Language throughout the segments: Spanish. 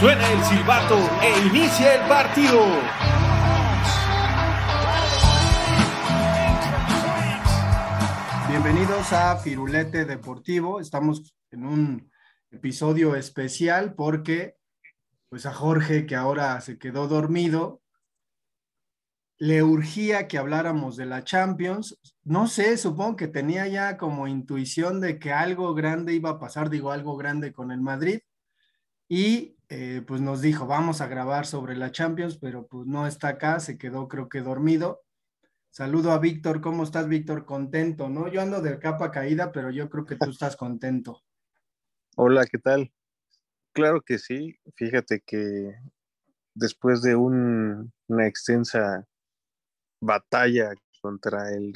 Suena el silbato e inicia el partido. Bienvenidos a Firulete Deportivo. Estamos en un episodio especial porque pues a Jorge que ahora se quedó dormido le urgía que habláramos de la Champions. No sé, supongo que tenía ya como intuición de que algo grande iba a pasar, digo algo grande con el Madrid. Y eh, pues nos dijo, vamos a grabar sobre la Champions, pero pues no está acá, se quedó creo que dormido. Saludo a Víctor, ¿cómo estás Víctor? Contento, ¿no? Yo ando de capa caída, pero yo creo que tú estás contento. Hola, ¿qué tal? Claro que sí, fíjate que después de una extensa batalla contra el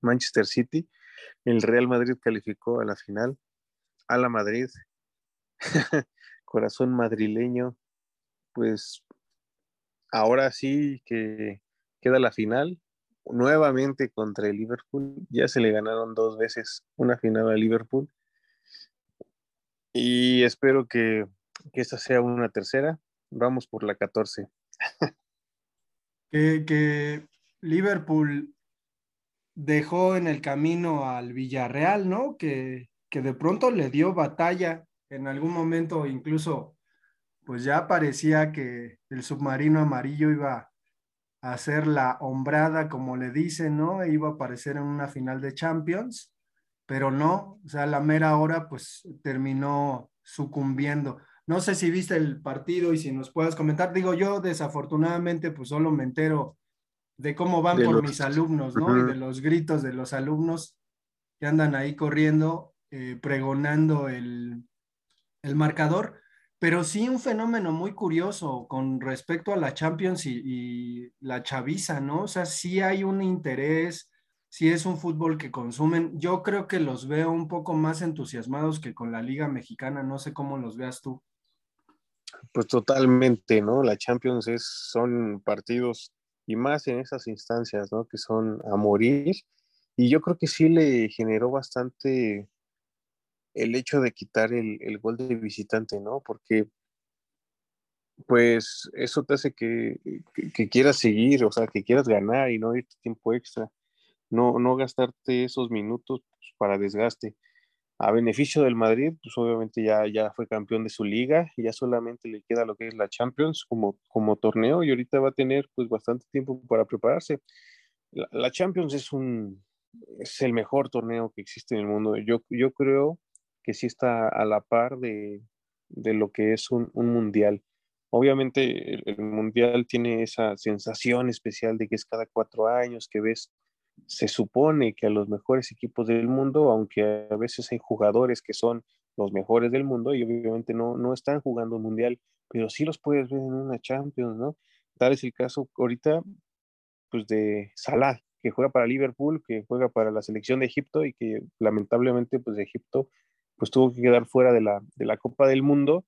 Manchester City, el Real Madrid calificó a la final, a la Madrid, corazón madrileño, pues ahora sí que queda la final, nuevamente contra el Liverpool, ya se le ganaron dos veces una final a Liverpool y espero que, esta sea una tercera, vamos por la 14. que, que Liverpool dejó en el camino al Villarreal, ¿no? Que, que de pronto le dio batalla en algún momento, incluso, pues ya parecía que el submarino amarillo iba a hacer la hombrada, como le dicen, ¿no? E iba a aparecer en una final de Champions, pero no, o sea, la mera hora, pues terminó sucumbiendo. No sé si viste el partido y si nos puedes comentar. Digo, yo desafortunadamente, pues solo me entero de cómo van por mis alumnos, ¿no? Y de los gritos de los alumnos que andan ahí corriendo, eh, pregonando el, el, marcador. Pero sí un fenómeno muy curioso con respecto a la Champions y, la chaviza, ¿no? O sea, sí hay un interés, sí es un fútbol que consumen. Yo creo que los veo un poco más entusiasmados que con la Liga Mexicana. No sé cómo los veas tú. Pues totalmente, ¿no? La Champions es, son partidos y más en esas instancias, ¿no? Que son a morir. Y yo creo que sí le generó bastante el hecho de quitar el, el gol de visitante, ¿no? Porque pues eso te hace que, que, quieras seguir, o sea, que quieras ganar y no irte tiempo extra, no, no gastarte esos minutos pues, para desgaste a beneficio del Madrid, pues obviamente ya, ya fue campeón de su liga y ya solamente le queda lo que es la Champions como, como torneo y ahorita va a tener pues bastante tiempo para prepararse. La, la Champions es un es el mejor torneo que existe en el mundo. Yo, yo creo que sí está a la par de, de lo que es un, un mundial. Obviamente el, el, mundial tiene esa sensación especial de que es cada cuatro años, que ves se supone que a los mejores equipos del mundo, aunque a veces hay jugadores que son los mejores del mundo y obviamente no, no están jugando mundial, pero sí los puedes ver en una Champions, ¿no? Tal es el caso ahorita, pues de Salah, que juega para Liverpool, que juega para la selección de Egipto y que lamentablemente, pues de Egipto, pues tuvo que quedar fuera de la, de la Copa del Mundo,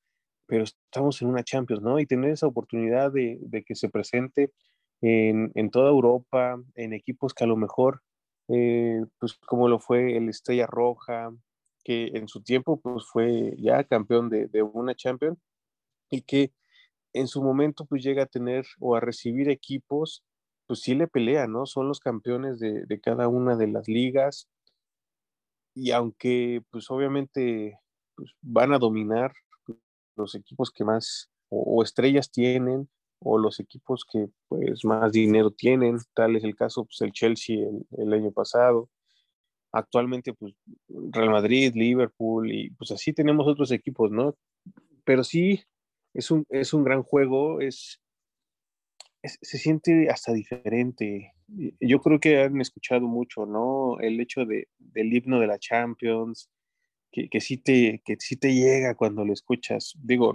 pero estamos en una Champions, ¿no? Y tener esa oportunidad de, de que se presente en, en, toda Europa, en equipos que a lo mejor, eh, pues como lo fue el Estrella Roja, que en su tiempo pues fue ya campeón de, de una Champions y que en su momento pues llega a tener o a recibir equipos, pues sí le pelea, ¿no? Son los campeones de, de cada una de las ligas y aunque pues obviamente pues, van a dominar los equipos que más o, estrellas tienen, o los equipos que pues más dinero tienen, tal es el caso pues el Chelsea el, el, año pasado, actualmente pues Real Madrid, Liverpool y pues así tenemos otros equipos, ¿no? Pero sí es un, es un gran juego, es, se siente hasta diferente. Yo creo que han escuchado mucho, ¿no? El hecho de, del himno de la Champions, que, que, sí te, que sí te llega cuando lo escuchas. Digo,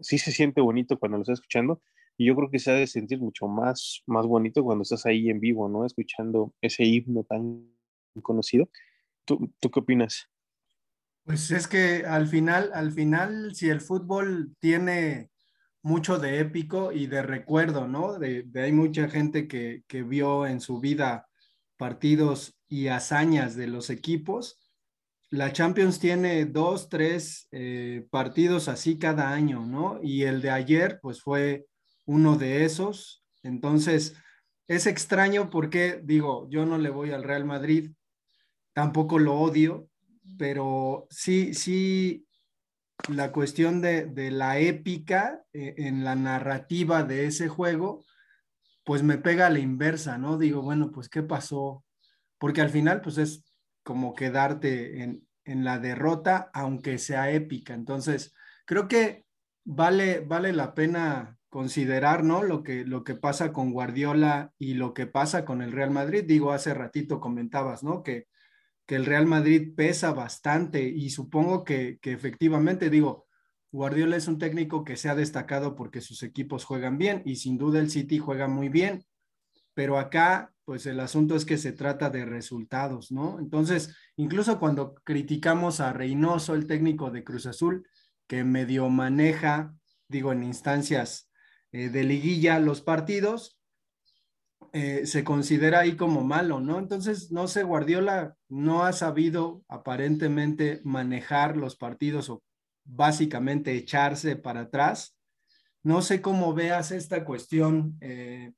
sí se siente bonito cuando lo estás escuchando y yo creo que se ha de sentir mucho más, más bonito cuando estás ahí en vivo, ¿no? Escuchando ese himno tan conocido. ¿Tú, ¿Tú qué opinas? Pues es que al final, al final, si el fútbol tiene mucho de épico y de recuerdo, ¿no? De, hay mucha gente que, que, vio en su vida partidos y hazañas de los equipos. La Champions tiene dos, tres eh, partidos así cada año, ¿no? Y el de ayer, pues fue uno de esos. Entonces, es extraño porque, digo, yo no le voy al Real Madrid, tampoco lo odio, pero sí, sí, la cuestión de, la épica eh, en la narrativa de ese juego, pues me pega a la inversa, ¿no? Digo, bueno, pues ¿qué pasó? Porque al final, pues es como quedarte en, en la derrota, aunque sea épica. Entonces, creo que vale, vale la pena considerar, ¿no? Lo que, lo que pasa con Guardiola y lo que pasa con el Real Madrid. Digo, hace ratito comentabas, ¿no? Que que el Real Madrid pesa bastante y supongo que, efectivamente, digo, Guardiola es un técnico que se ha destacado porque sus equipos juegan bien y sin duda el City juega muy bien, pero acá pues el asunto es que se trata de resultados, ¿no? Entonces, incluso cuando criticamos a Reynoso, el técnico de Cruz Azul, que medio maneja, digo, en instancias eh, de liguilla los partidos, eh, se considera ahí como malo, ¿no? Entonces, no sé, Guardiola no ha sabido aparentemente manejar los partidos o básicamente echarse para atrás. No sé cómo veas esta cuestión. Eh,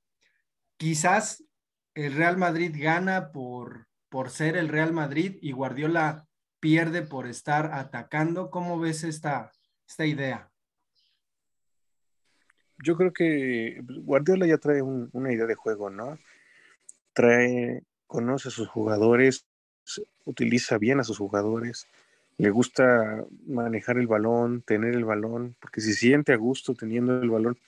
quizás el Real Madrid gana por, por ser el Real Madrid y Guardiola pierde por estar atacando. ¿Cómo ves esta, esta idea? Yo creo que Guardiola ya trae una idea de juego, ¿no? Trae, conoce a sus jugadores, utiliza bien a sus jugadores, le gusta manejar el balón, tener el balón, porque se siente a gusto teniendo el balón.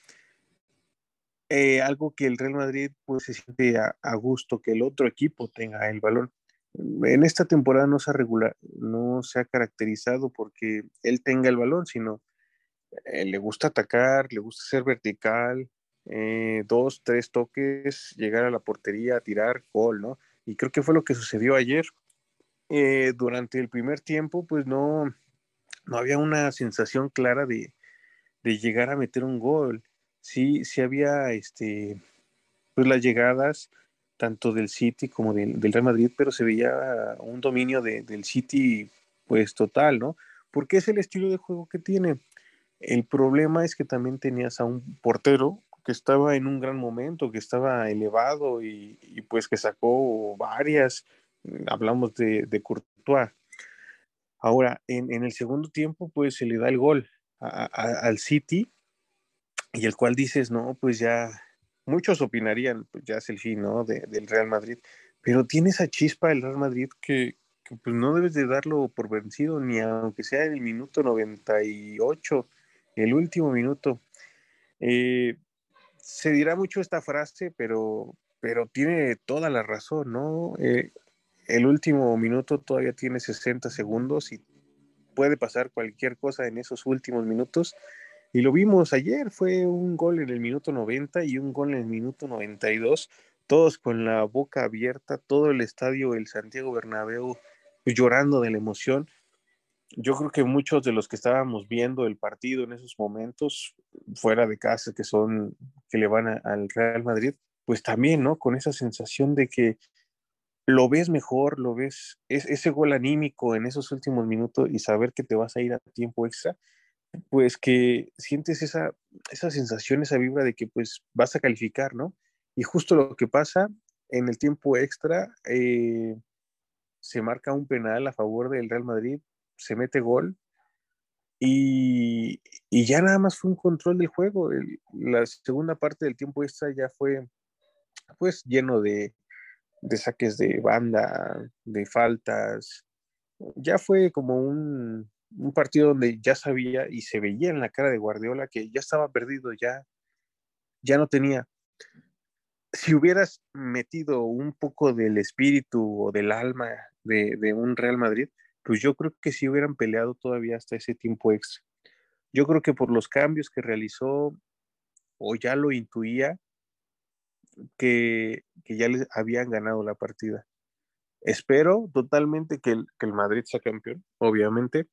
Eh, algo que el Real Madrid pues se siente a, a, gusto que el otro equipo tenga el balón. En esta temporada no se ha regular, no se ha caracterizado porque él tenga el balón, sino eh, le gusta atacar, le gusta ser vertical, eh, dos, tres toques, llegar a la portería, tirar, gol, ¿no? Y creo que fue lo que sucedió ayer. Eh, durante el primer tiempo, pues no, no había una sensación clara de, de, llegar a meter un gol. Sí, sí había este, pues las llegadas tanto del City como del, del Real Madrid, pero se veía un dominio de, del City pues total, ¿no? Porque es el estilo de juego que tiene. El problema es que también tenías a un portero que estaba en un gran momento, que estaba elevado y, pues que sacó varias. Hablamos de, de Courtois. Ahora, en, el segundo tiempo, pues se le da el gol al City y el cual dices, no, pues ya, muchos opinarían, pues ya es el fin, ¿no? del Real Madrid, pero tiene esa chispa el Real Madrid que, que, pues no debes de darlo por vencido, ni aunque sea en el minuto 98 el último minuto. Eh, se dirá mucho esta frase, pero, pero tiene toda la razón, ¿no? Eh, el último minuto todavía tiene 60 segundos y puede pasar cualquier cosa en esos últimos minutos. Y lo vimos ayer, fue un gol en el minuto 90 y un gol en el minuto 92, todos con la boca abierta, todo el estadio, el Santiago Bernabéu, llorando de la emoción yo creo que muchos de los que estábamos viendo el partido en esos momentos, fuera de casa, que son, que le van al Real Madrid, pues también, ¿no? Con esa sensación de que lo ves mejor, lo ves, es, ese gol anímico en esos últimos minutos y saber que te vas a ir a tiempo extra, pues que sientes esa, esa sensación, esa vibra de que pues vas a calificar, ¿no? Y justo lo que pasa en el tiempo extra, eh, se marca un penal a favor del Real Madrid se mete gol y, ya nada más fue un control del juego. la segunda parte del tiempo extra ya fue pues lleno de, de saques de banda, de faltas. Ya fue como un, un, partido donde ya sabía y se veía en la cara de Guardiola que ya estaba perdido, ya, ya no tenía. Si hubieras metido un poco del espíritu o del alma de, de un Real Madrid, pues yo creo que sí hubieran peleado todavía hasta ese tiempo extra. yo creo que por los cambios que realizó, o ya lo intuía, que, ya les habían ganado la partida. Espero totalmente que el, que el Madrid sea campeón, obviamente,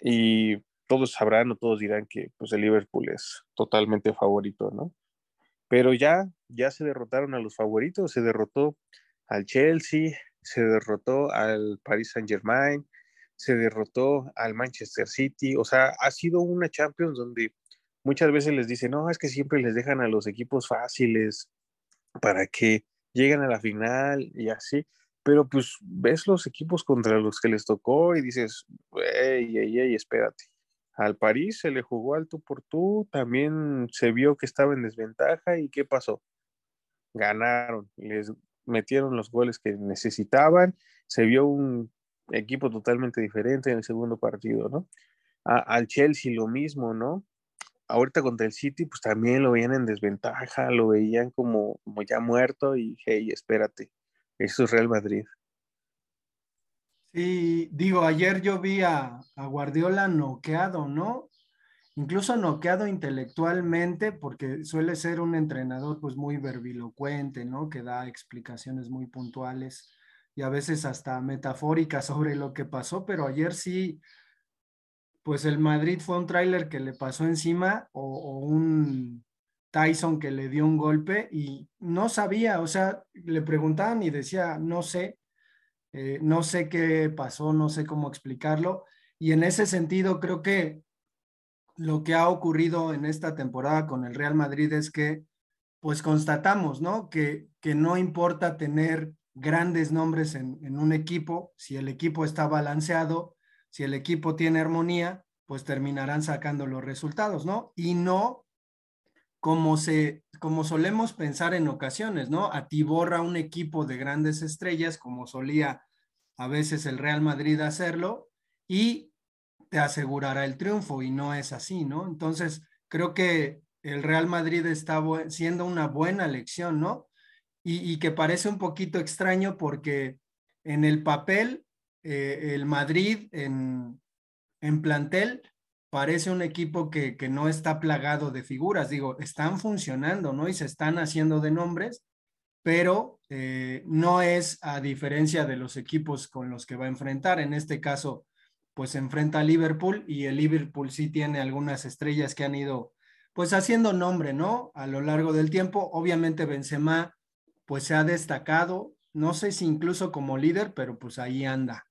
y todos sabrán o todos dirán que pues, el Liverpool es totalmente favorito, ¿no? Pero ya, ya se derrotaron a los favoritos, se derrotó al Chelsea, se derrotó al Paris Saint Germain, se derrotó al Manchester City, o sea, ha sido una Champions donde muchas veces les dicen, no, es que siempre les dejan a los equipos fáciles para que lleguen a la final y así, pero pues ves los equipos contra los que les tocó y dices, ey, ey, ey, espérate. Al París se le jugó alto por tú, también se vio que estaba en desventaja y ¿qué pasó? Ganaron, les metieron los goles que necesitaban, se vio un equipo totalmente diferente en el segundo partido, ¿no? al Chelsea lo mismo, ¿no? Ahorita contra el City, pues también lo veían en desventaja, lo veían como, como ya muerto y, hey, espérate, eso es Real Madrid. Sí, digo, ayer yo vi a, a Guardiola noqueado, ¿no? Incluso noqueado intelectualmente, porque suele ser un entrenador pues muy verbilocuente, ¿no? Que da explicaciones muy puntuales y a veces hasta metafóricas sobre lo que pasó, pero ayer sí, pues el Madrid fue un tráiler que le pasó encima o, un Tyson que le dio un golpe y no sabía, o sea, le preguntaban y decía, no sé, eh, no sé qué pasó, no sé cómo explicarlo. Y en ese sentido, creo que lo que ha ocurrido en esta temporada con el Real Madrid es que, pues constatamos, ¿no? Que, que no importa tener grandes nombres en, en un equipo, si el equipo está balanceado, si el equipo tiene armonía, pues terminarán sacando los resultados, ¿no? Y no como se, como solemos pensar en ocasiones, ¿no? Atiborra un equipo de grandes estrellas, como solía a veces el Real Madrid hacerlo, y te asegurará el triunfo, y no es así, ¿no? Entonces, creo que el Real Madrid está siendo una buena lección, ¿no? Y, que parece un poquito extraño porque en el papel, eh, el Madrid en, en plantel parece un equipo que, que, no está plagado de figuras, digo, están funcionando, ¿no? Y se están haciendo de nombres, pero eh, no es a diferencia de los equipos con los que va a enfrentar. En este caso, pues enfrenta a Liverpool y el Liverpool sí tiene algunas estrellas que han ido pues haciendo nombre, ¿no? A lo largo del tiempo. Obviamente Benzema pues se ha destacado, no sé si incluso como líder, pero pues ahí anda.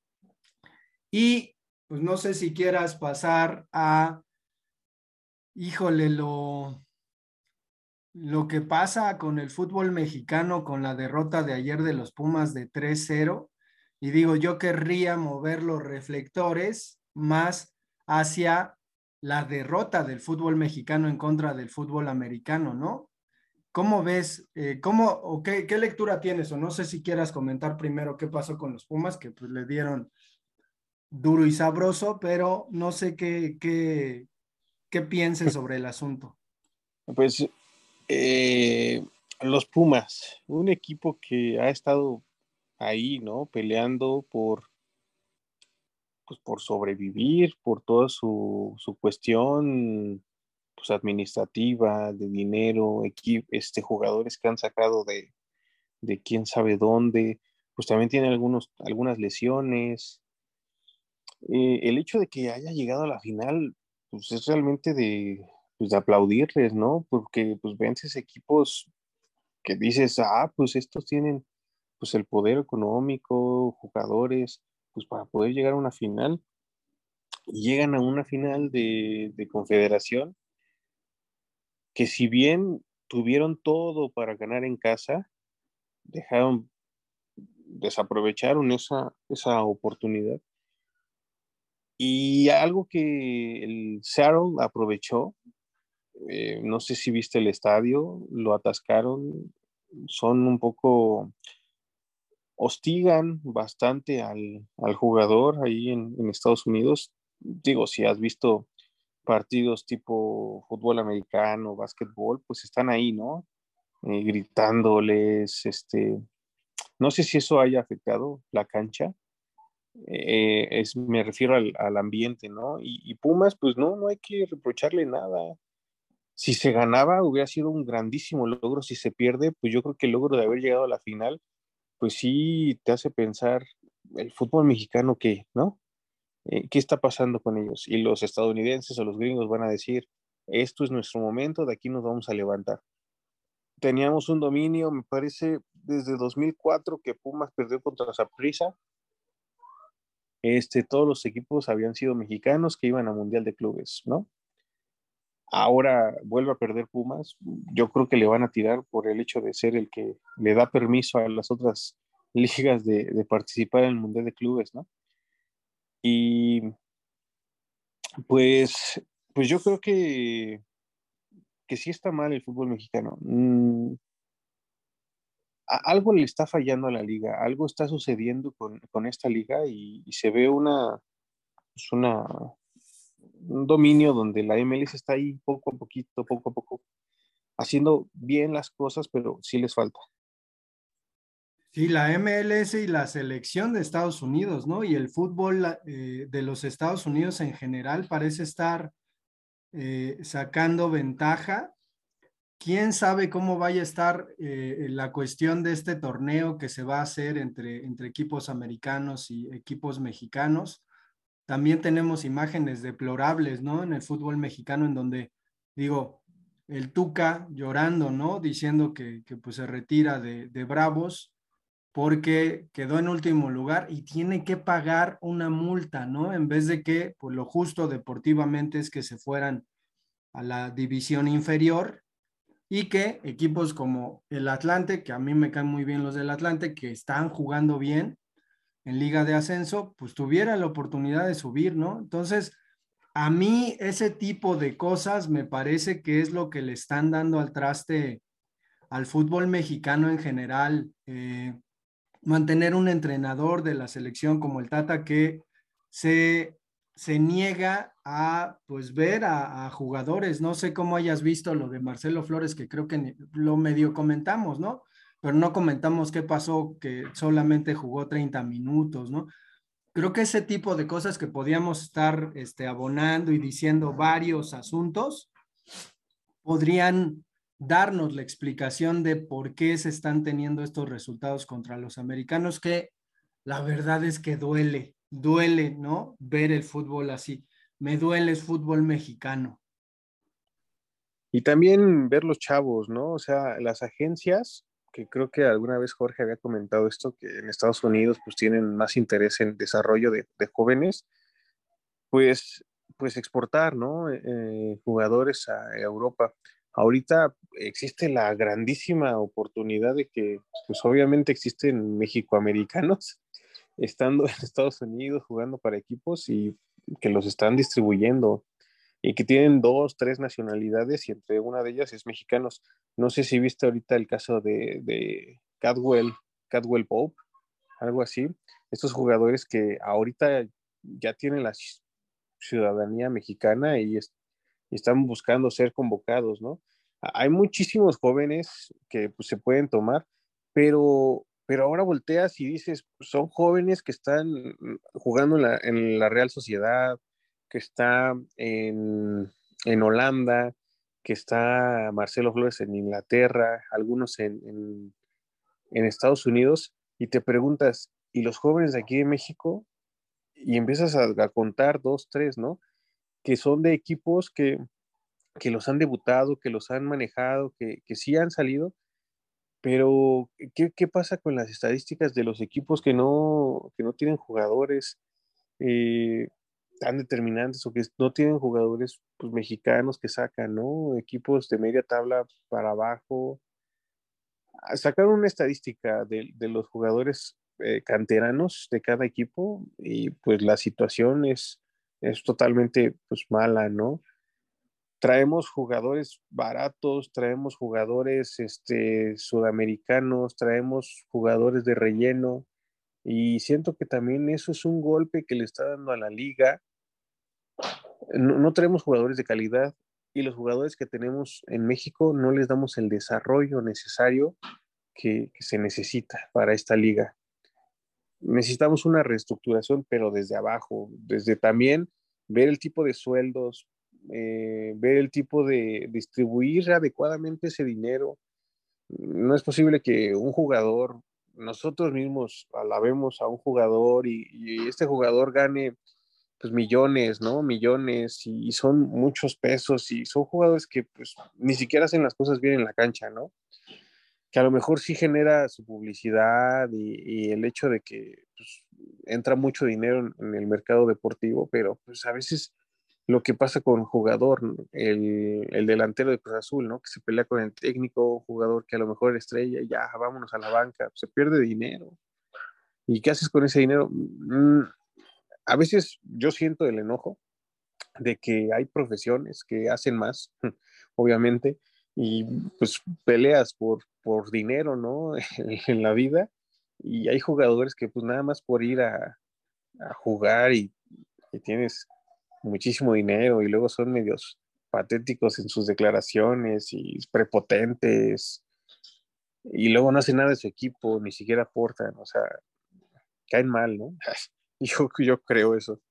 Y pues no sé si quieras pasar a, híjole, lo, lo que pasa con el fútbol mexicano con la derrota de ayer de los Pumas de 3-0. Y digo, yo querría mover los reflectores más hacia la derrota del fútbol mexicano en contra del fútbol americano, ¿no? ¿Cómo ves, eh, cómo o qué, qué, lectura tienes? O no sé si quieras comentar primero qué pasó con los Pumas, que pues le dieron duro y sabroso, pero no sé qué, qué, qué pienses sobre el asunto. Pues eh, los Pumas, un equipo que ha estado ahí, ¿no? Peleando por, pues, por sobrevivir, por toda su, su cuestión pues, administrativa, de dinero, este, jugadores que han sacado de, de quién sabe dónde, pues también tiene algunos, algunas lesiones, eh, el hecho de que haya llegado a la final, pues es realmente de, pues, de aplaudirles, ¿no? Porque pues vences equipos que dices, ah, pues estos tienen pues el poder económico, jugadores, pues para poder llegar a una final. Llegan a una final de, de confederación que si bien tuvieron todo para ganar en casa, dejaron, desaprovecharon esa, esa oportunidad y algo que el Seattle aprovechó, eh, no sé si viste el estadio, lo atascaron, son un poco, hostigan bastante al, jugador ahí en, Estados Unidos. Digo, si has visto partidos tipo fútbol americano, básquetbol, pues están ahí, ¿no? Eh, gritándoles, este, no sé si eso haya afectado la cancha, eh, es, me refiero al, ambiente, ¿no? Y, y, Pumas, pues no, no hay que reprocharle nada. Si se ganaba, hubiera sido un grandísimo logro. Si se pierde, pues yo creo que el logro de haber llegado a la final, pues sí te hace pensar el fútbol mexicano que, ¿no? Eh, ¿Qué está pasando con ellos? Y los estadounidenses o los gringos van a decir, esto es nuestro momento, de aquí nos vamos a levantar. Teníamos un dominio, me parece, desde 2004 que Pumas perdió contra Saprissa. Este, todos los equipos habían sido mexicanos que iban a Mundial de Clubes, ¿no? Ahora vuelve a perder Pumas. Yo creo que le van a tirar por el hecho de ser el que le da permiso a las otras ligas de, de participar en el Mundial de Clubes, ¿no? Y pues, pues yo creo que, que sí está mal el fútbol mexicano. Mm, algo le está fallando a la liga, algo está sucediendo con, esta liga y, se ve una, pues una, un dominio donde la MLS está ahí poco a poquito, poco a poco, haciendo bien las cosas, pero sí les falta. Sí, la MLS y la selección de Estados Unidos, ¿no? Y el fútbol eh, de los Estados Unidos en general parece estar eh, sacando ventaja. ¿Quién sabe cómo vaya a estar eh, la cuestión de este torneo que se va a hacer entre, entre equipos americanos y equipos mexicanos? También tenemos imágenes deplorables, ¿no? En el fútbol mexicano en donde, digo, el Tuca llorando, ¿no? Diciendo que, pues se retira de, de Bravos porque quedó en último lugar y tiene que pagar una multa, ¿no? En vez de que, pues lo justo deportivamente es que se fueran a la división inferior y que equipos como el Atlante, que a mí me caen muy bien los del Atlante, que están jugando bien en liga de ascenso, pues tuviera la oportunidad de subir, ¿no? Entonces, a mí ese tipo de cosas me parece que es lo que le están dando al traste al fútbol mexicano en general. Eh, mantener un entrenador de la selección como el Tata que se, se niega a pues ver a, jugadores. No sé cómo hayas visto lo de Marcelo Flores, que creo que lo medio comentamos, ¿no? Pero no comentamos qué pasó, que solamente jugó 30 minutos, ¿no? Creo que ese tipo de cosas que podíamos estar este, abonando y diciendo varios asuntos podrían darnos la explicación de por qué se están teniendo estos resultados contra los americanos, que la verdad es que duele, duele, ¿no? Ver el fútbol así. Me duele el fútbol mexicano. Y también ver los chavos, ¿no? O sea, las agencias, que creo que alguna vez Jorge había comentado esto, que en Estados Unidos pues tienen más interés en desarrollo de, jóvenes, pues, pues exportar, ¿no? Eh, jugadores a Europa ahorita existe la grandísima oportunidad de que, pues obviamente existen mexicoamericanos estando en Estados Unidos jugando para equipos y que los están distribuyendo y que tienen dos, tres nacionalidades y entre una de ellas es mexicanos. No sé si viste ahorita el caso de, de Cadwell, Cadwell Pope, algo así. Estos jugadores que ahorita ya tienen la ciudadanía mexicana y, están buscando ser convocados, ¿no? Hay muchísimos jóvenes que pues, se pueden tomar, pero, pero ahora volteas y dices, son jóvenes que están jugando en la, Real Sociedad, que está en, Holanda, que está Marcelo Flores en Inglaterra, algunos en, Estados Unidos, y te preguntas, ¿y los jóvenes de aquí de México? Y empiezas a, a contar dos, tres, ¿no? Que son de equipos que, que los han debutado, que los han manejado, que, que sí han salido, pero ¿qué, ¿qué, pasa con las estadísticas de los equipos que no, que no tienen jugadores eh, tan determinantes o que no tienen jugadores pues, mexicanos que sacan, ¿no? Equipos de media tabla para abajo. Ah, sacar una estadística de, de los jugadores eh, canteranos de cada equipo y pues la situación es, es totalmente pues mala, ¿no? traemos jugadores baratos, traemos jugadores este, sudamericanos, traemos jugadores de relleno y siento que también eso es un golpe que le está dando a la liga. No, traemos jugadores de calidad y los jugadores que tenemos en México no les damos el desarrollo necesario que, que se necesita para esta liga. necesitamos una reestructuración, pero desde abajo, desde también ver el tipo de sueldos, eh, ver el tipo de distribuir adecuadamente ese dinero. No es posible que un jugador, nosotros mismos alabemos a un jugador y, este jugador gane pues millones, ¿no? Millones y, son muchos pesos y son jugadores que pues ni siquiera hacen las cosas bien en la cancha, ¿no? Que a lo mejor sí genera su publicidad y, el hecho de que pues, entra mucho dinero en, el mercado deportivo, pero pues a veces lo que pasa con un jugador, el, el, delantero de Cruz Azul, ¿no? Que se pelea con el técnico, jugador que a lo mejor estrella, ya vámonos a la banca, se pierde dinero. ¿Y qué haces con ese dinero? Mm, a veces yo siento el enojo de que hay profesiones que hacen más, obviamente, y pues peleas por, por dinero, ¿no? en la vida, y hay jugadores que pues nada más por ir a, jugar y, tienes muchísimo dinero y luego son medios patéticos en sus declaraciones y prepotentes y luego no hacen nada de su equipo, ni siquiera aportan, o sea, caen mal, ¿no? Yo, yo creo eso.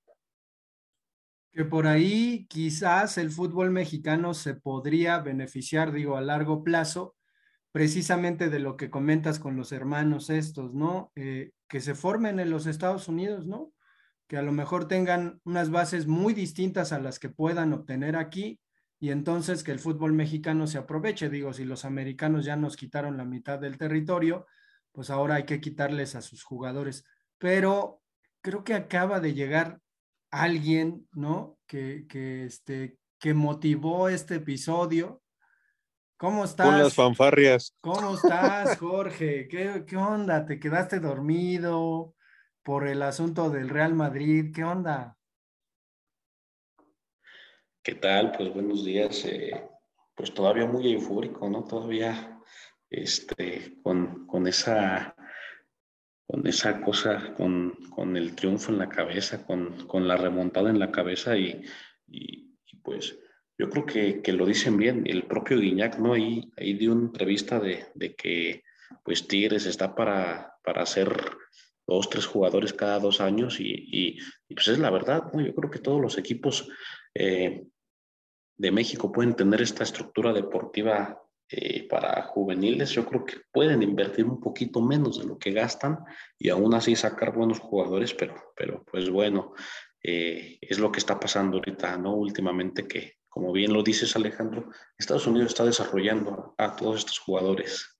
Que por ahí quizás el fútbol mexicano se podría beneficiar, digo, a largo plazo, precisamente de lo que comentas con los hermanos estos, ¿no? Eh, que se formen en los Estados Unidos, ¿no? Que a lo mejor tengan unas bases muy distintas a las que puedan obtener aquí y entonces que el fútbol mexicano se aproveche. Digo, si los americanos ya nos quitaron la mitad del territorio, pues ahora hay que quitarles a sus jugadores. Pero creo que acaba de llegar alguien, ¿no? Que, que, este, que motivó este episodio. ¿Cómo estás? Con las fanfarrias. ¿Cómo estás, Jorge? ¿Qué, ¿Qué onda? ¿Te quedaste dormido por el asunto del Real Madrid? ¿Qué onda? ¿Qué tal? Pues buenos días. Eh, pues todavía muy eufórico, ¿no? Todavía este, con, con esa con esa cosa, con, con, el triunfo en la cabeza, con, con la remontada en la cabeza y, pues yo creo que, que, lo dicen bien. El propio Guiñac, ¿no? Ahí, ahí dio una entrevista de, de que pues Tigres está para, para hacer dos, tres jugadores cada dos años y, y, pues es la verdad. Yo creo que todos los equipos eh, de México pueden tener esta estructura deportiva eh, para juveniles, yo creo que pueden invertir un poquito menos de lo que gastan y aún así sacar buenos jugadores, pero, pero pues bueno, eh, es lo que está pasando ahorita, ¿no? Últimamente que, como bien lo dices Alejandro, Estados Unidos está desarrollando a todos estos jugadores.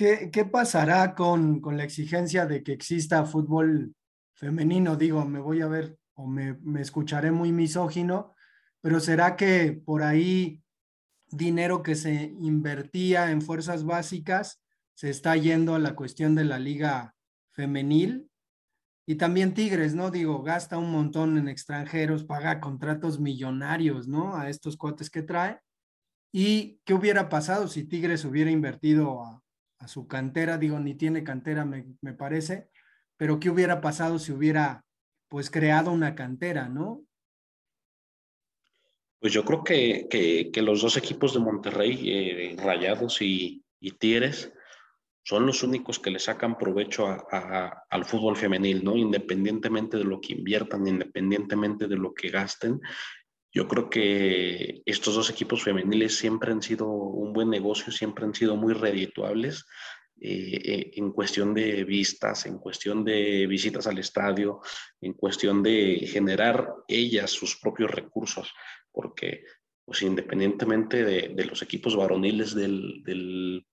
¿Qué, pasará con, con, la exigencia de que exista fútbol femenino? Digo, me voy a ver o me, me escucharé muy misógino, pero ¿será que por ahí dinero que se invertía en fuerzas básicas se está yendo a la cuestión de la liga femenil. Y también Tigres, ¿no? Digo, gasta un montón en extranjeros, paga contratos millonarios, ¿no? A estos cuates que trae. ¿Y qué hubiera pasado si Tigres hubiera invertido a, su cantera? Digo, ni tiene cantera, me, me parece, pero ¿qué hubiera pasado si hubiera, pues, creado una cantera, ¿no? Pues yo creo que, que, los dos equipos de Monterrey, eh, Rayados y, y, Tigres, son los únicos que le sacan provecho a, al fútbol femenil, ¿no? Independientemente de lo que inviertan, independientemente de lo que gasten. Yo creo que estos dos equipos femeniles siempre han sido un buen negocio, siempre han sido muy redituables. Eh, eh, en cuestión de vistas, en cuestión de visitas al estadio, en cuestión de generar ellas sus propios recursos porque pues independientemente de, los equipos varoniles del,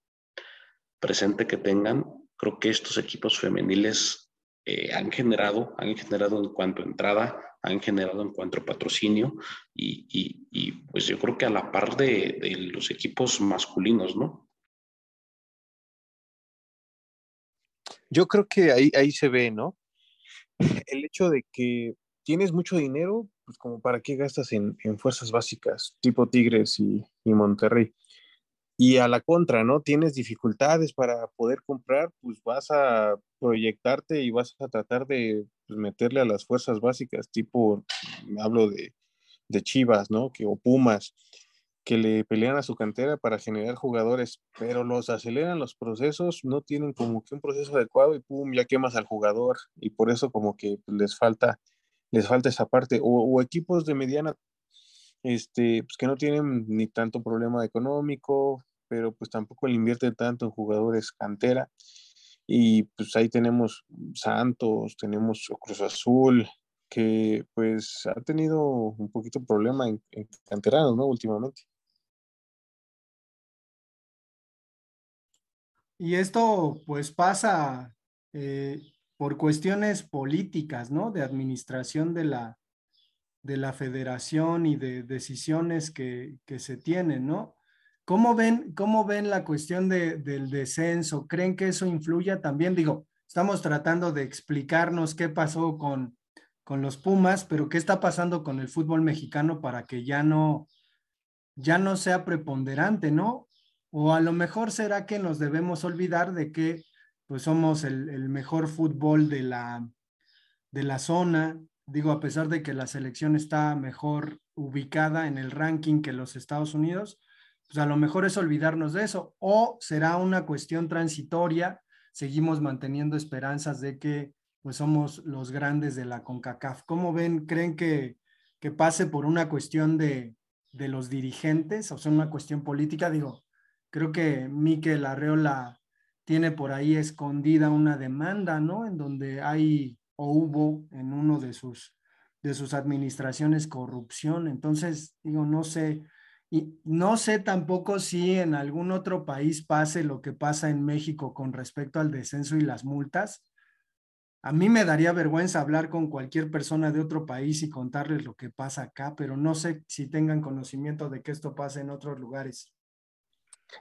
presente que tengan, creo que estos equipos femeniles eh, han generado, han generado en cuanto a entrada, han generado en cuanto a patrocinio y, pues yo creo que a la par de, de, los equipos masculinos, ¿no? Yo creo que ahí, ahí se ve, ¿no? El hecho de que tienes mucho dinero, pues como para qué gastas en, fuerzas básicas, tipo Tigres y, Monterrey. Y a la contra, ¿no? Tienes dificultades para poder comprar, pues vas a proyectarte y vas a tratar de pues, meterle a las fuerzas básicas, tipo, hablo de, Chivas, ¿no? Que, o Pumas, que le pelean a su cantera para generar jugadores, pero los aceleran los procesos, no tienen como que un proceso adecuado y pum, ya quemas al jugador y por eso como que les falta, les falta esa parte. O, equipos de mediana, este, pues que no tienen ni tanto problema económico, pero pues tampoco le invierten tanto en jugadores cantera. Y pues ahí tenemos Santos, tenemos Cruz Azul, que pues ha tenido un poquito problema en, en canteranos, ¿no? Últimamente. Y esto pues pasa eh, por cuestiones políticas, ¿no? De administración de la, de la federación y de decisiones que, se tienen, ¿no? ¿Cómo ven, cómo ven la cuestión del descenso? ¿Creen que eso influya también? Digo, estamos tratando de explicarnos qué pasó con, con los Pumas, pero qué está pasando con el fútbol mexicano para que ya no, ya no sea preponderante, ¿no? O a lo mejor será que nos debemos olvidar de que pues somos el, mejor fútbol de la, de la zona. Digo, a pesar de que la selección está mejor ubicada en el ranking que los Estados Unidos, pues a lo mejor es olvidarnos de eso. O será una cuestión transitoria, seguimos manteniendo esperanzas de que pues somos los grandes de la CONCACAF. ¿Cómo ven? ¿Creen que, que pase por una cuestión de, de los dirigentes, o sea, una cuestión política? Digo, Creo que Miquel Arreola tiene por ahí escondida una demanda, ¿no? En donde hay o hubo en uno de sus, de sus administraciones corrupción. Entonces, digo, no sé, y no sé tampoco si en algún otro país pase lo que pasa en México con respecto al descenso y las multas. A mí me daría vergüenza hablar con cualquier persona de otro país y contarles lo que pasa acá, pero no sé si tengan conocimiento de que esto pasa en otros lugares.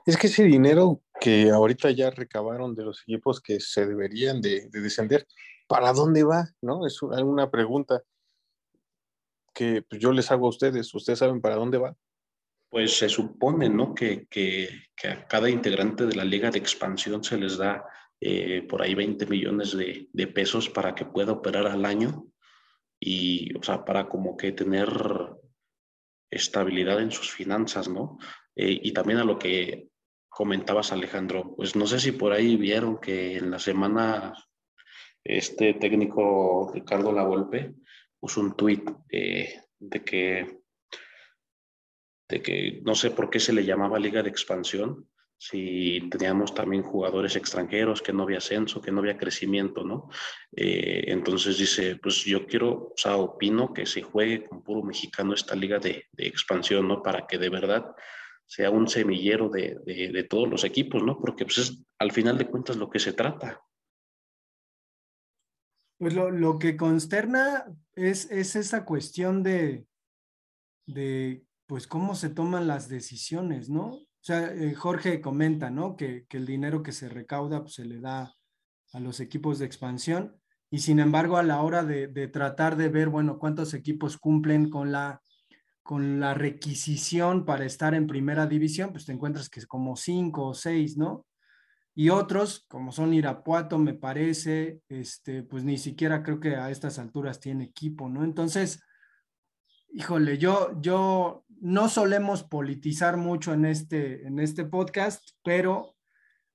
Es que ese dinero que ahorita ya recabaron de los equipos que se deberían de, descender, ¿para dónde va? ¿No? Es una pregunta que pues, yo les hago a ustedes. ¿Ustedes saben para dónde va? Pues se supone, ¿no? Que, a cada integrante de la liga de expansión se les da eh, por ahí 20 millones de, de, pesos para que pueda operar al año y, o sea, para como que tener estabilidad en sus finanzas, ¿no? Eh, y también a lo que comentabas, Alejandro, pues no sé si por ahí vieron que en la semana este técnico Ricardo Lavolpe puso un tuit eh, de que de que no sé por qué se le llamaba Liga de Expansión, si teníamos también jugadores extranjeros, que no había ascenso, que no había crecimiento, ¿no? Eh, entonces dice, pues yo quiero, o sea, opino que se juegue con puro mexicano esta liga de, de expansión, ¿no? Para que de verdad sea un semillero de, de, todos los equipos, ¿no? Porque pues es al final de cuentas lo que se trata. Pues lo, lo que consterna es, es esa cuestión de, de, pues, cómo se toman las decisiones, ¿no? O sea, eh, Jorge comenta, ¿no? Que, que, el dinero que se recauda pues, se le da a los equipos de expansión y sin embargo a la hora de, de tratar de ver, bueno, cuántos equipos cumplen con la con la requisición para estar en primera división, pues te encuentras que es como cinco o seis, ¿no? Y otros, como son Irapuato, me parece, este, pues ni siquiera creo que a estas alturas tiene equipo, ¿no? Entonces, híjole, yo, yo no solemos politizar mucho en este, en este podcast, pero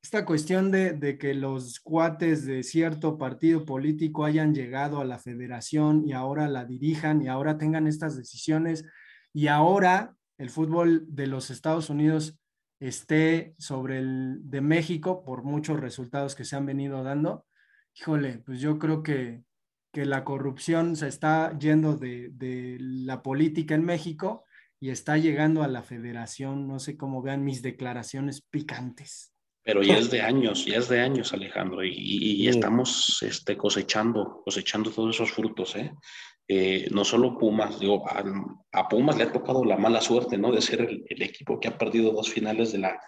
esta cuestión de, de, que los cuates de cierto partido político hayan llegado a la federación y ahora la dirijan y ahora tengan estas decisiones y ahora el fútbol de los Estados Unidos esté sobre el de México por muchos resultados que se han venido dando, híjole, pues yo creo que, que la corrupción se está yendo de, de, la política en México y está llegando a la federación. No sé cómo vean mis declaraciones picantes. Pero ya es de años, ya es de años, Alejandro, y, y, estamos este, cosechando, cosechando todos esos frutos, ¿eh? Eh, no solo Pumas, digo, a, Pumas le ha tocado la mala suerte, ¿no? De ser el, equipo que ha perdido dos finales de la,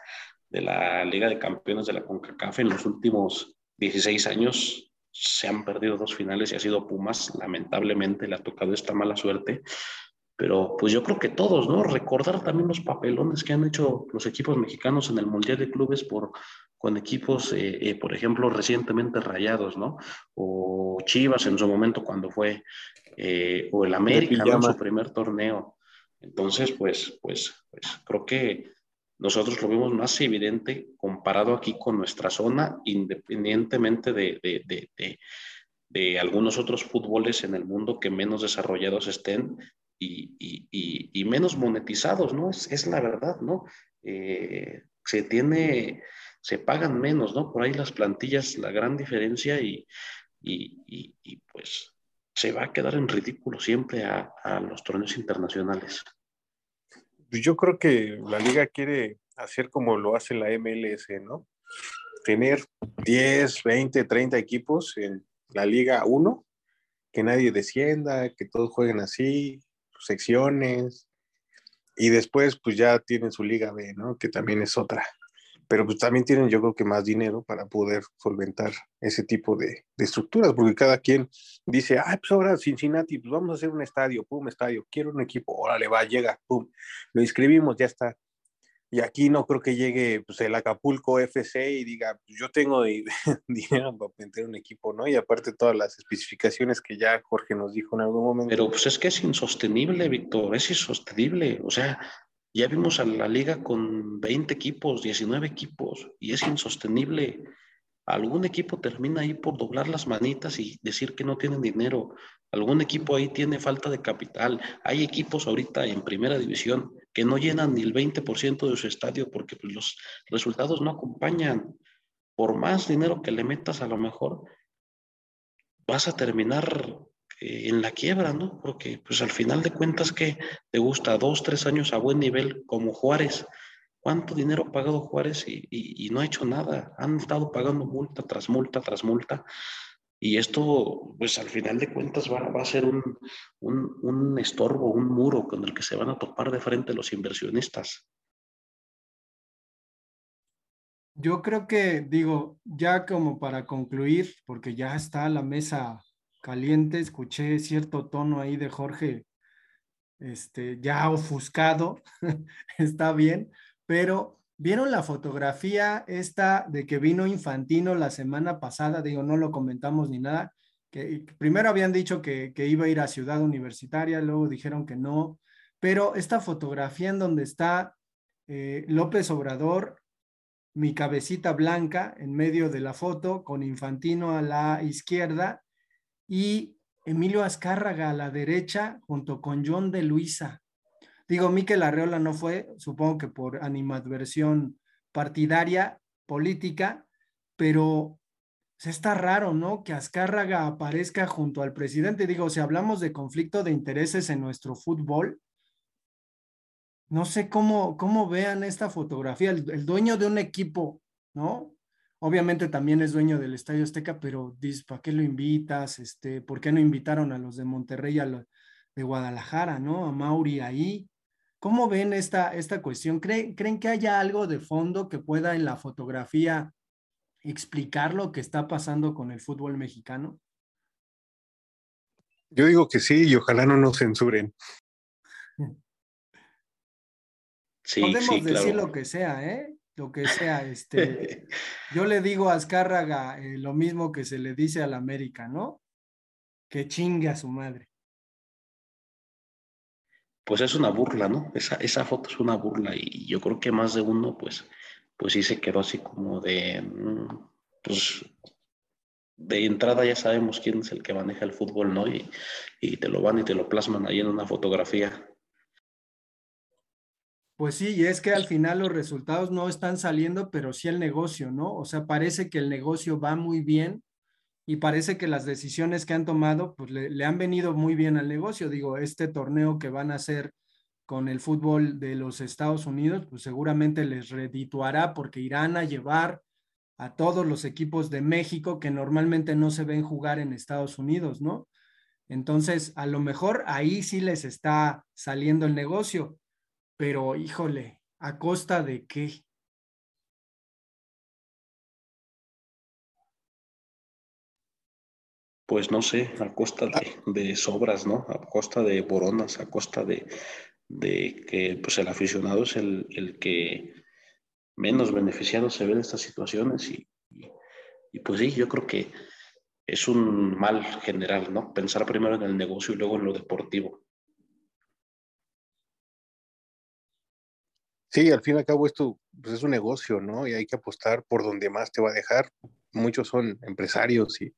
de la Liga de Campeones de la CONCACAF en los últimos 16 años. Se han perdido dos finales y ha sido Pumas, lamentablemente le ha tocado esta mala suerte. Pero pues yo creo que todos, ¿no? Recordar también los papelones que han hecho los equipos mexicanos en el Mundial de Clubes por, con equipos, eh, eh, por ejemplo, recientemente rayados, ¿no? O Chivas en su momento cuando fue eh, o el América, en su primer torneo. Entonces, pues, pues, pues creo que nosotros lo vemos más evidente comparado aquí con nuestra zona, independientemente de, de, de, de algunos otros fútboles en el mundo que menos desarrollados estén y, y, y, menos monetizados, ¿no? Es, es la verdad, ¿no? Eh, se tiene, se pagan menos, ¿no? Por ahí las plantillas, la gran diferencia y, pues se va a quedar en ridículo siempre a, a los torneos internacionales. Pues yo creo que la liga quiere hacer como lo hace la MLS, ¿no? Tener 10, 20, 30 equipos en la Liga 1, que nadie descienda, que todos jueguen así, secciones, y después pues ya tienen su Liga B, ¿no? Que también es otra pero pues también tienen yo creo que más dinero para poder solventar ese tipo de, de estructuras, porque cada quien dice, ah, pues ahora Cincinnati, pues vamos a hacer un estadio, pum, estadio, quiero un equipo, órale, va, llega, pum, lo inscribimos, ya está. Y aquí no creo que llegue pues, el Acapulco FC y diga, pues yo tengo dinero para meter un equipo, ¿no? Y aparte todas las especificaciones que ya Jorge nos dijo en algún momento. Pero pues es que es insostenible, Víctor, es insostenible. O sea, ya vimos a la liga con 20 equipos, 19 equipos, y es insostenible. Algún equipo termina ahí por doblar las manitas y decir que no tienen dinero. Algún equipo ahí tiene falta de capital. Hay equipos ahorita en primera división que no llenan ni el 20% de su estadio porque pues, los resultados no acompañan. Por más dinero que le metas, a lo mejor vas a terminar eh, en la quiebra, ¿no? Porque pues al final de cuentas que te gusta dos, tres años a buen nivel como Juárez. ¿Cuánto dinero ha pagado Juárez y, no ha hecho nada? Han estado pagando multa tras multa tras multa. Y esto, pues al final de cuentas va, a ser un, un, un estorbo, un muro con el que se van a topar de frente los inversionistas. Yo creo que, digo, ya como para concluir, porque ya está la mesa caliente, escuché cierto tono ahí de Jorge, este, ya ofuscado, está bien, pero ¿vieron la fotografía esta de que vino Infantino la semana pasada? Digo, no lo comentamos ni nada, que primero habían dicho que, que iba a ir a Ciudad Universitaria, luego dijeron que no, pero esta fotografía en donde está eh, López Obrador, mi cabecita blanca en medio de la foto, con Infantino a la izquierda y Emilio Azcárraga a la derecha junto con John de Luisa. Digo, Miquel Arreola no fue, supongo que por animadversión partidaria, política, pero está raro, ¿no? Que Azcárraga aparezca junto al presidente. Digo, si hablamos de conflicto de intereses en nuestro fútbol, no sé cómo, cómo vean esta fotografía, el dueño de un equipo, ¿no? Obviamente también es dueño del Estadio Azteca, pero ¿para qué lo invitas? Este, ¿Por qué no invitaron a los de Monterrey, a los de Guadalajara, ¿no? A Mauri ahí. ¿Cómo ven esta, esta cuestión? ¿Creen, ¿Creen que haya algo de fondo que pueda en la fotografía explicar lo que está pasando con el fútbol mexicano? Yo digo que sí y ojalá no nos censuren. Podemos decir lo que sea, ¿eh? lo que sea, este, yo le digo a Azcárraga eh, lo mismo que se le dice a la América, ¿no? Que chingue a su madre. Pues es una burla, ¿no? Esa, esa foto es una burla y yo creo que más de uno, pues, pues sí se quedó así como de, mm, pues, de entrada ya sabemos quién es el que maneja el fútbol, ¿no? Y, y te lo van y te lo plasman ahí en una fotografía. Pues sí, y es que al final los resultados no están saliendo, pero sí el negocio, ¿no? O sea, parece que el negocio va muy bien y parece que las decisiones que han tomado, pues le, han venido muy bien al negocio. Digo, este torneo que van a hacer con el fútbol de los Estados Unidos, pues seguramente les redituará porque irán a llevar a todos los equipos de México que normalmente no se ven jugar en Estados Unidos, ¿no? Entonces, a lo mejor ahí sí les está saliendo el negocio pero híjole, ¿a costa de qué? Pues no sé, a costa de, sobras, ¿no? A costa de boronas, a costa de, que pues el aficionado es el, que menos beneficiado se ve de estas situaciones y, y, pues sí, yo creo que es un mal general, ¿no? Pensar primero en el negocio y luego en lo deportivo. Sí, al fin y al cabo esto pues, es un negocio, ¿no? Y hay que apostar por donde más te va a dejar. Muchos son empresarios y,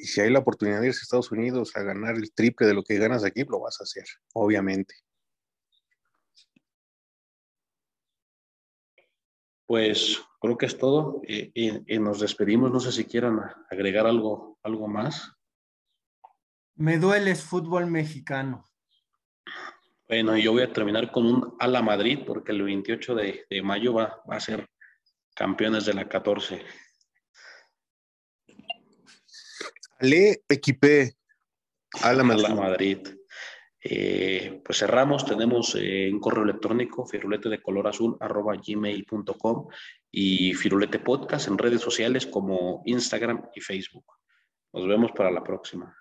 y si hay la oportunidad de irse a Estados Unidos a ganar el triple de lo que ganas aquí, lo vas a hacer, obviamente. Pues creo que es todo y, y, nos despedimos. No sé si quieran agregar algo, algo más. Me dueles fútbol mexicano. Bueno, yo voy a terminar con un Ala Madrid porque el 28 de, de mayo va, va, a ser campeones de la 14. Le equipé Madrid. Ala Madrid. Eh, pues cerramos, tenemos eh, un correo electrónico, firulete de color azul, arroba gmail.com y firulete podcast en redes sociales como Instagram y Facebook. Nos vemos para la próxima.